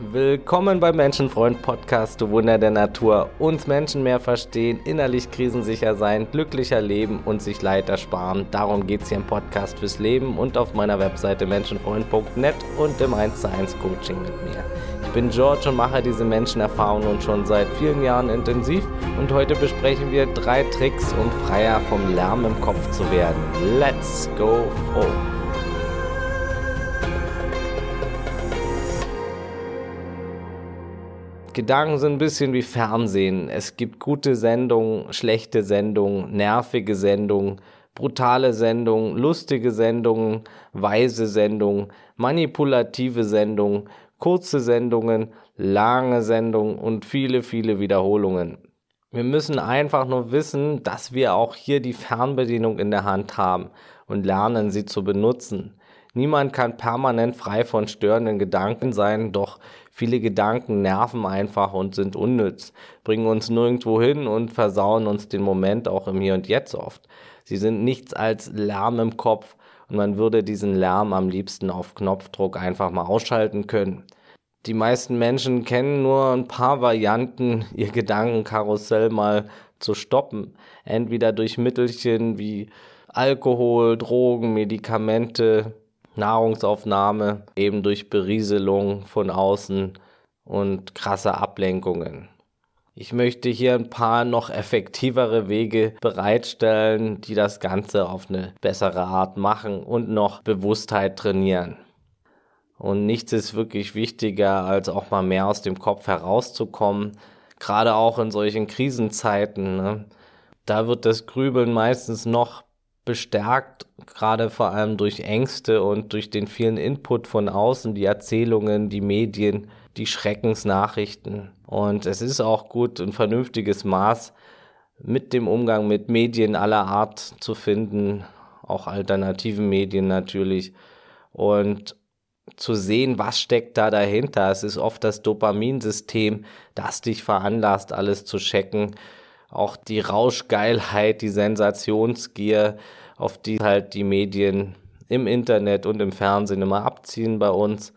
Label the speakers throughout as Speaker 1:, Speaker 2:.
Speaker 1: Willkommen beim Menschenfreund Podcast, du Wunder der Natur. Uns Menschen mehr verstehen, innerlich krisensicher sein, glücklicher leben und sich Leid ersparen. Darum geht es hier im Podcast fürs Leben und auf meiner Webseite menschenfreund.net und im 1 zu 1 Coaching mit mir. Ich bin George und mache diese Menschenerfahrungen schon seit vielen Jahren intensiv und heute besprechen wir drei Tricks, um freier vom Lärm im Kopf zu werden. Let's go froh! Gedanken sind ein bisschen wie Fernsehen. Es gibt gute Sendungen, schlechte Sendungen, nervige Sendungen, brutale Sendungen, lustige Sendungen, weise Sendungen, manipulative Sendungen, kurze Sendungen, lange Sendungen und viele, viele Wiederholungen. Wir müssen einfach nur wissen, dass wir auch hier die Fernbedienung in der Hand haben und lernen, sie zu benutzen. Niemand kann permanent frei von störenden Gedanken sein, doch viele Gedanken nerven einfach und sind unnütz, bringen uns nirgendwo hin und versauen uns den Moment auch im Hier und Jetzt oft. Sie sind nichts als Lärm im Kopf und man würde diesen Lärm am liebsten auf Knopfdruck einfach mal ausschalten können. Die meisten Menschen kennen nur ein paar Varianten, ihr Gedankenkarussell mal zu stoppen. Entweder durch Mittelchen wie Alkohol, Drogen, Medikamente, Nahrungsaufnahme, eben durch Berieselung von außen und krasse Ablenkungen. Ich möchte hier ein paar noch effektivere Wege bereitstellen, die das Ganze auf eine bessere Art machen und noch Bewusstheit trainieren. Und nichts ist wirklich wichtiger, als auch mal mehr aus dem Kopf herauszukommen, gerade auch in solchen Krisenzeiten. Ne? Da wird das Grübeln meistens noch bestärkt, gerade vor allem durch Ängste und durch den vielen Input von außen, die Erzählungen, die Medien, die Schreckensnachrichten. Und es ist auch gut, ein vernünftiges Maß mit dem Umgang mit Medien aller Art zu finden, auch alternativen Medien natürlich. Und zu sehen, was steckt da dahinter. Es ist oft das Dopaminsystem, das dich veranlasst, alles zu checken auch die Rauschgeilheit, die Sensationsgier, auf die halt die Medien im Internet und im Fernsehen immer abziehen bei uns.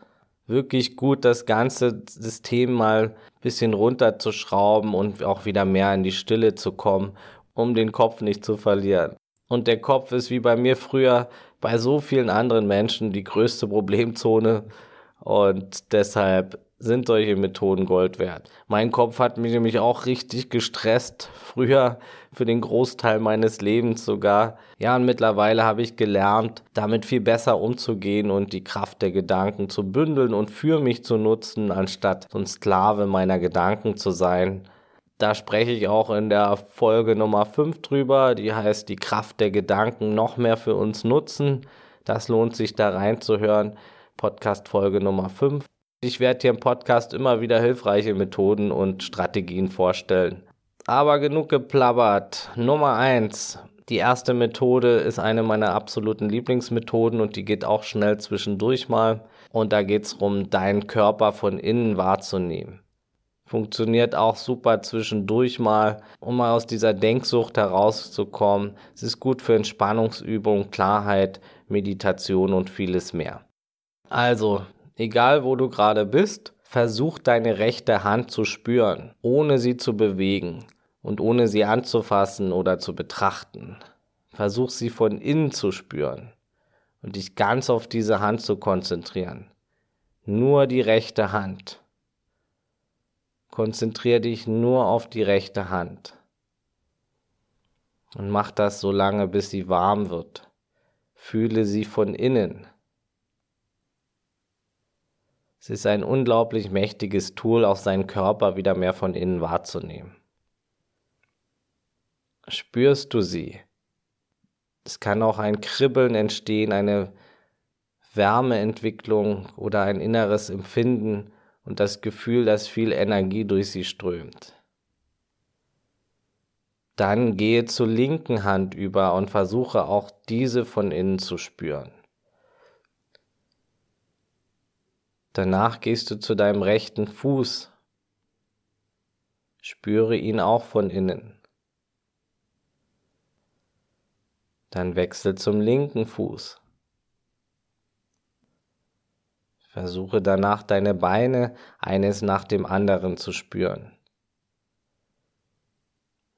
Speaker 1: Wirklich gut, das ganze System mal ein bisschen runterzuschrauben und auch wieder mehr in die Stille zu kommen, um den Kopf nicht zu verlieren. Und der Kopf ist wie bei mir früher bei so vielen anderen Menschen die größte Problemzone. Und deshalb sind solche Methoden Gold wert. Mein Kopf hat mich nämlich auch richtig gestresst, früher für den Großteil meines Lebens sogar. Ja, und mittlerweile habe ich gelernt, damit viel besser umzugehen und die Kraft der Gedanken zu bündeln und für mich zu nutzen, anstatt so ein Sklave meiner Gedanken zu sein. Da spreche ich auch in der Folge Nummer 5 drüber, die heißt die Kraft der Gedanken noch mehr für uns nutzen. Das lohnt sich da reinzuhören. Podcast Folge Nummer 5. Ich werde hier im Podcast immer wieder hilfreiche Methoden und Strategien vorstellen. Aber genug geplappert. Nummer eins. Die erste Methode ist eine meiner absoluten Lieblingsmethoden und die geht auch schnell zwischendurch mal. Und da geht es darum, deinen Körper von innen wahrzunehmen. Funktioniert auch super zwischendurch mal, um mal aus dieser Denksucht herauszukommen. Es ist gut für Entspannungsübung, Klarheit, Meditation und vieles mehr. Also, egal wo du gerade bist, versuch deine rechte Hand zu spüren, ohne sie zu bewegen und ohne sie anzufassen oder zu betrachten. Versuch sie von innen zu spüren und dich ganz auf diese Hand zu konzentrieren. Nur die rechte Hand. Konzentriere dich nur auf die rechte Hand. Und mach das so lange, bis sie warm wird. Fühle sie von innen. Es ist ein unglaublich mächtiges Tool, auch seinen Körper wieder mehr von innen wahrzunehmen. Spürst du sie? Es kann auch ein Kribbeln entstehen, eine Wärmeentwicklung oder ein inneres Empfinden und das Gefühl, dass viel Energie durch sie strömt. Dann gehe zur linken Hand über und versuche auch diese von innen zu spüren. Danach gehst du zu deinem rechten Fuß. Spüre ihn auch von innen. Dann wechsel zum linken Fuß. Versuche danach deine Beine eines nach dem anderen zu spüren.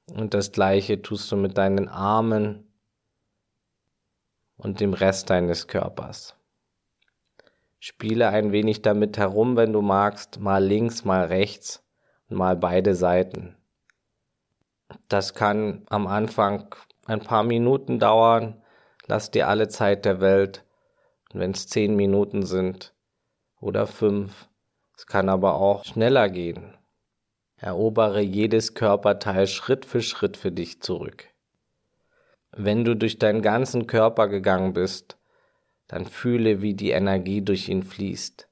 Speaker 1: Und das gleiche tust du mit deinen Armen und dem Rest deines Körpers. Spiele ein wenig damit herum, wenn du magst, mal links, mal rechts und mal beide Seiten. Das kann am Anfang ein paar Minuten dauern, lass dir alle Zeit der Welt. Wenn es zehn Minuten sind, oder fünf. Es kann aber auch schneller gehen. Erobere jedes Körperteil Schritt für Schritt für dich zurück. Wenn du durch deinen ganzen Körper gegangen bist, dann fühle, wie die Energie durch ihn fließt.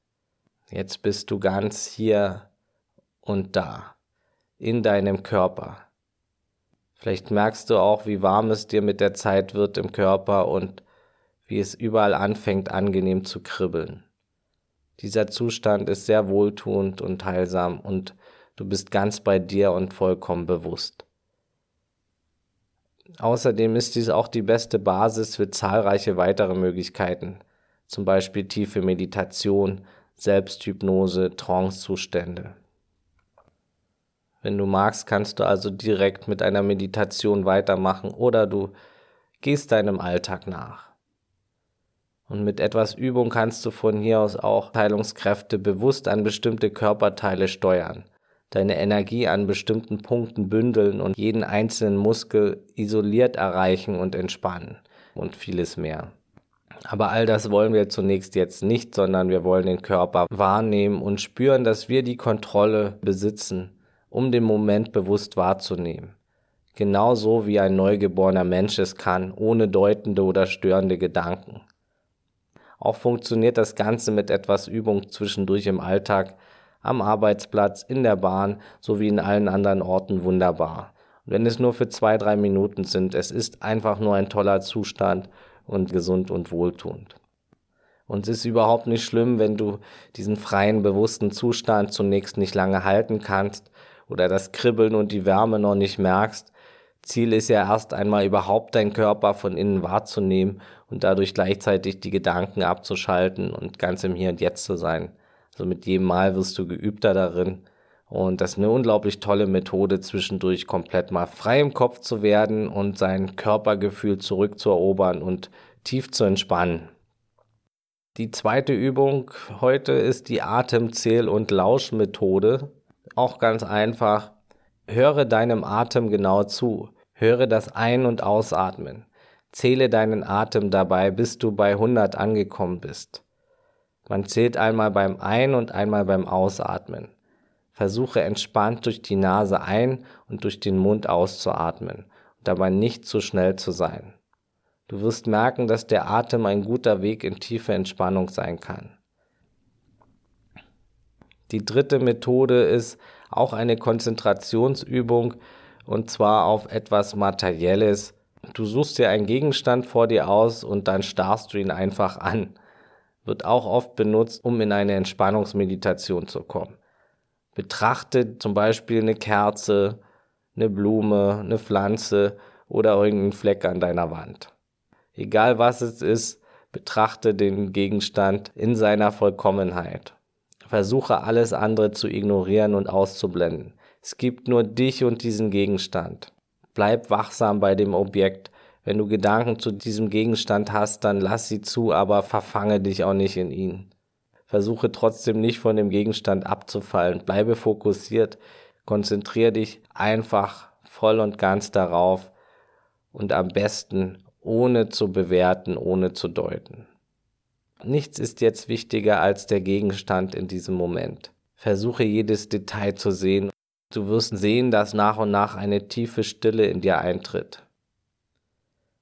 Speaker 1: Jetzt bist du ganz hier und da, in deinem Körper. Vielleicht merkst du auch, wie warm es dir mit der Zeit wird im Körper und wie es überall anfängt angenehm zu kribbeln. Dieser Zustand ist sehr wohltuend und heilsam und du bist ganz bei dir und vollkommen bewusst. Außerdem ist dies auch die beste Basis für zahlreiche weitere Möglichkeiten, zum Beispiel tiefe Meditation, Selbsthypnose, Trancezustände. Wenn du magst, kannst du also direkt mit einer Meditation weitermachen oder du gehst deinem Alltag nach. Und mit etwas Übung kannst du von hier aus auch Teilungskräfte bewusst an bestimmte Körperteile steuern, deine Energie an bestimmten Punkten bündeln und jeden einzelnen Muskel isoliert erreichen und entspannen und vieles mehr. Aber all das wollen wir zunächst jetzt nicht, sondern wir wollen den Körper wahrnehmen und spüren, dass wir die Kontrolle besitzen, um den Moment bewusst wahrzunehmen. Genauso wie ein neugeborener Mensch es kann, ohne deutende oder störende Gedanken. Auch funktioniert das Ganze mit etwas Übung zwischendurch im Alltag, am Arbeitsplatz, in der Bahn sowie in allen anderen Orten wunderbar. Und wenn es nur für zwei, drei Minuten sind, es ist einfach nur ein toller Zustand und gesund und wohltuend. Und es ist überhaupt nicht schlimm, wenn du diesen freien, bewussten Zustand zunächst nicht lange halten kannst oder das Kribbeln und die Wärme noch nicht merkst, Ziel ist ja erst einmal überhaupt deinen Körper von innen wahrzunehmen und dadurch gleichzeitig die Gedanken abzuschalten und ganz im Hier und Jetzt zu sein. Also mit jedem Mal wirst du geübter darin. Und das ist eine unglaublich tolle Methode, zwischendurch komplett mal frei im Kopf zu werden und sein Körpergefühl zurückzuerobern und tief zu entspannen. Die zweite Übung heute ist die Atemzähl- und Lauschmethode. Auch ganz einfach. Höre deinem Atem genau zu. Höre das Ein- und Ausatmen. Zähle deinen Atem dabei, bis du bei 100 angekommen bist. Man zählt einmal beim Ein- und einmal beim Ausatmen. Versuche entspannt durch die Nase ein und durch den Mund auszuatmen und dabei nicht zu schnell zu sein. Du wirst merken, dass der Atem ein guter Weg in tiefe Entspannung sein kann. Die dritte Methode ist auch eine Konzentrationsübung, und zwar auf etwas Materielles. Du suchst dir einen Gegenstand vor dir aus und dann starrst du ihn einfach an. Wird auch oft benutzt, um in eine Entspannungsmeditation zu kommen. Betrachte zum Beispiel eine Kerze, eine Blume, eine Pflanze oder irgendeinen Fleck an deiner Wand. Egal was es ist, betrachte den Gegenstand in seiner Vollkommenheit. Versuche alles andere zu ignorieren und auszublenden. Es gibt nur dich und diesen Gegenstand. Bleib wachsam bei dem Objekt. Wenn du Gedanken zu diesem Gegenstand hast, dann lass sie zu, aber verfange dich auch nicht in ihn. Versuche trotzdem nicht von dem Gegenstand abzufallen. Bleibe fokussiert. Konzentriere dich einfach voll und ganz darauf und am besten ohne zu bewerten, ohne zu deuten. Nichts ist jetzt wichtiger als der Gegenstand in diesem Moment. Versuche jedes Detail zu sehen Du wirst sehen, dass nach und nach eine tiefe Stille in dir eintritt.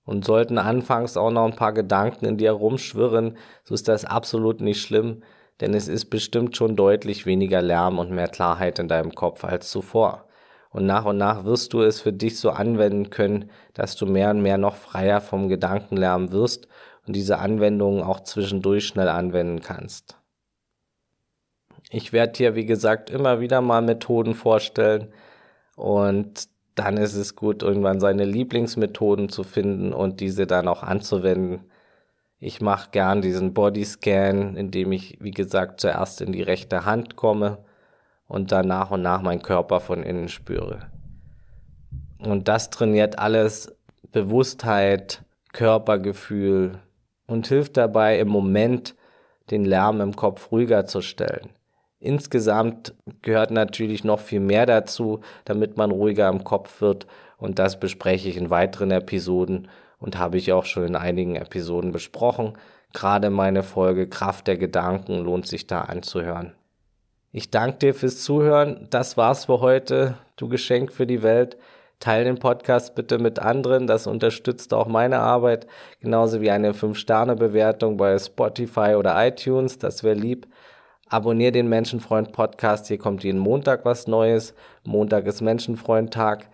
Speaker 1: Und sollten anfangs auch noch ein paar Gedanken in dir rumschwirren, so ist das absolut nicht schlimm, denn es ist bestimmt schon deutlich weniger Lärm und mehr Klarheit in deinem Kopf als zuvor. Und nach und nach wirst du es für dich so anwenden können, dass du mehr und mehr noch freier vom Gedankenlärm wirst und diese Anwendungen auch zwischendurch schnell anwenden kannst. Ich werde dir, wie gesagt, immer wieder mal Methoden vorstellen und dann ist es gut, irgendwann seine Lieblingsmethoden zu finden und diese dann auch anzuwenden. Ich mache gern diesen Bodyscan, indem ich, wie gesagt, zuerst in die rechte Hand komme und dann nach und nach meinen Körper von innen spüre. Und das trainiert alles Bewusstheit, Körpergefühl und hilft dabei im Moment den Lärm im Kopf ruhiger zu stellen. Insgesamt gehört natürlich noch viel mehr dazu, damit man ruhiger im Kopf wird und das bespreche ich in weiteren Episoden und habe ich auch schon in einigen Episoden besprochen. Gerade meine Folge Kraft der Gedanken lohnt sich da anzuhören. Ich danke dir fürs Zuhören. Das war's für heute. Du Geschenk für die Welt. Teil den Podcast bitte mit anderen. Das unterstützt auch meine Arbeit. Genauso wie eine 5-Sterne-Bewertung bei Spotify oder iTunes. Das wäre lieb. Abonnier den Menschenfreund Podcast. Hier kommt jeden Montag was Neues. Montag ist Menschenfreund-Tag.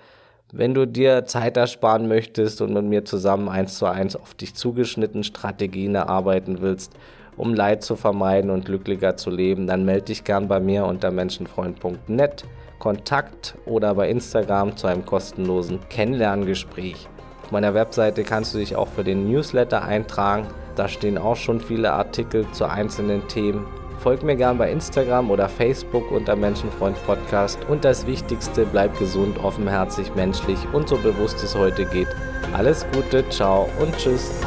Speaker 1: Wenn du dir Zeit ersparen möchtest und mit mir zusammen eins zu eins auf dich zugeschnitten Strategien erarbeiten willst, um Leid zu vermeiden und glücklicher zu leben, dann melde dich gern bei mir unter menschenfreund.net, Kontakt oder bei Instagram zu einem kostenlosen Kennenlerngespräch. Auf meiner Webseite kannst du dich auch für den Newsletter eintragen. Da stehen auch schon viele Artikel zu einzelnen Themen Folgt mir gern bei Instagram oder Facebook unter Menschenfreund Podcast. Und das Wichtigste, bleib gesund, offenherzig, menschlich und so bewusst es heute geht. Alles Gute, ciao und tschüss.